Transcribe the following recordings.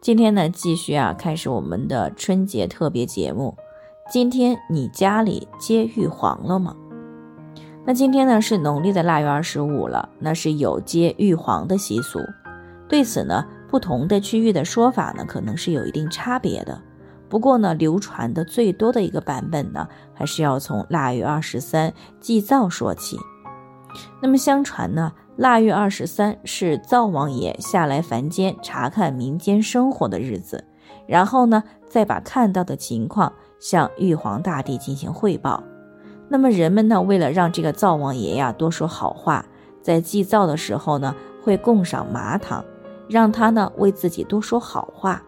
今天呢，继续啊，开始我们的春节特别节目。今天你家里接玉皇了吗？那今天呢是农历的腊月二十五了，那是有接玉皇的习俗。对此呢，不同的区域的说法呢，可能是有一定差别的。不过呢，流传的最多的一个版本呢，还是要从腊月二十三祭灶说起。那么相传呢。腊月二十三是灶王爷下来凡间查看民间生活的日子，然后呢，再把看到的情况向玉皇大帝进行汇报。那么人们呢，为了让这个灶王爷呀多说好话，在祭灶的时候呢，会供上麻糖，让他呢为自己多说好话。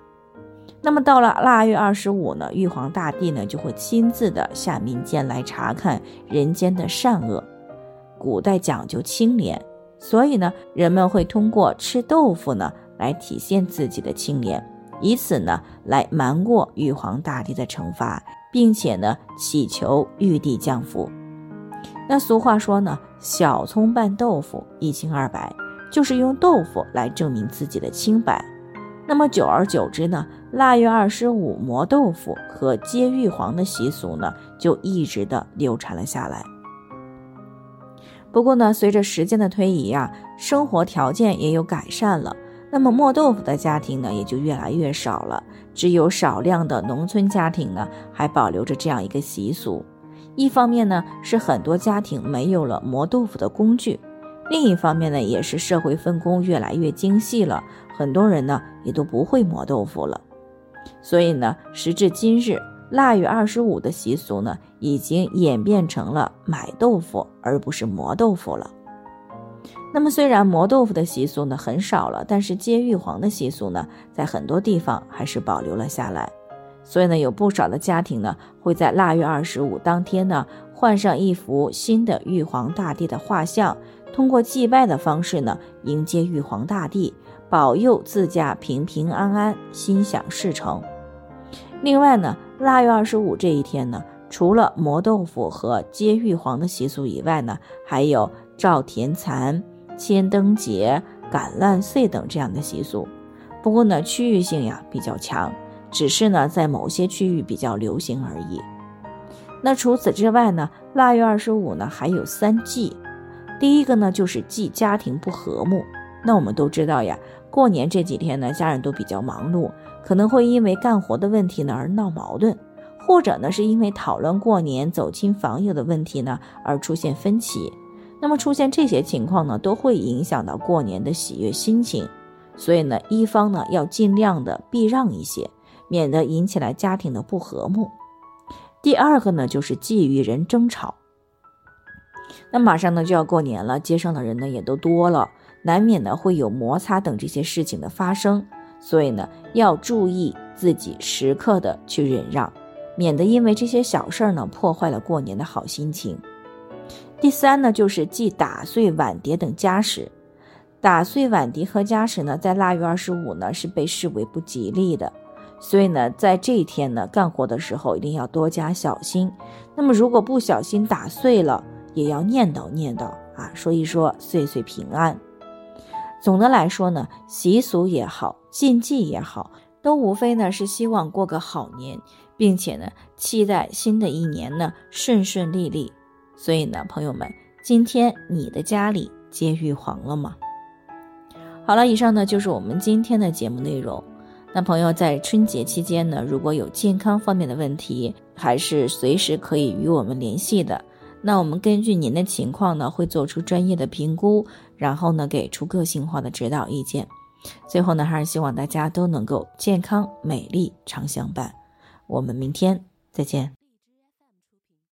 那么到了腊月二十五呢，玉皇大帝呢就会亲自的下民间来查看人间的善恶。古代讲究清廉。所以呢，人们会通过吃豆腐呢来体现自己的清廉，以此呢来瞒过玉皇大帝的惩罚，并且呢祈求玉帝降福。那俗话说呢，小葱拌豆腐一清二白，就是用豆腐来证明自己的清白。那么久而久之呢，腊月二十五磨豆腐和接玉皇的习俗呢，就一直的流传了下来。不过呢，随着时间的推移呀，生活条件也有改善了，那么磨豆腐的家庭呢也就越来越少了，只有少量的农村家庭呢还保留着这样一个习俗。一方面呢是很多家庭没有了磨豆腐的工具，另一方面呢也是社会分工越来越精细了，很多人呢也都不会磨豆腐了。所以呢，时至今日。腊月二十五的习俗呢，已经演变成了买豆腐而不是磨豆腐了。那么，虽然磨豆腐的习俗呢很少了，但是接玉皇的习俗呢，在很多地方还是保留了下来。所以呢，有不少的家庭呢，会在腊月二十五当天呢，换上一幅新的玉皇大帝的画像，通过祭拜的方式呢，迎接玉皇大帝，保佑自家平平安安，心想事成。另外呢。腊月二十五这一天呢，除了磨豆腐和接玉皇的习俗以外呢，还有照田蚕、千灯节、赶烂岁等这样的习俗。不过呢，区域性呀比较强，只是呢在某些区域比较流行而已。那除此之外呢，腊月二十五呢还有三忌。第一个呢就是忌家庭不和睦。那我们都知道呀，过年这几天呢，家人都比较忙碌。可能会因为干活的问题呢而闹矛盾，或者呢是因为讨论过年走亲访友的问题呢而出现分歧。那么出现这些情况呢，都会影响到过年的喜悦心情。所以呢，一方呢要尽量的避让一些，免得引起来家庭的不和睦。第二个呢就是忌与人争吵。那马上呢就要过年了，街上的人呢也都多了，难免呢会有摩擦等这些事情的发生。所以呢，要注意自己时刻的去忍让，免得因为这些小事儿呢破坏了过年的好心情。第三呢，就是忌打碎碗碟等家什。打碎碗碟和家什呢，在腊月二十五呢是被视为不吉利的，所以呢，在这一天呢，干活的时候一定要多加小心。那么如果不小心打碎了，也要念叨念叨啊，说一说岁岁平安。总的来说呢，习俗也好，禁忌也好，都无非呢是希望过个好年，并且呢期待新的一年呢顺顺利利。所以呢，朋友们，今天你的家里接玉皇了吗？好了，以上呢就是我们今天的节目内容。那朋友在春节期间呢，如果有健康方面的问题，还是随时可以与我们联系的。那我们根据您的情况呢，会做出专业的评估，然后呢，给出个性化的指导意见。最后呢，还是希望大家都能够健康美丽常相伴。我们明天再见。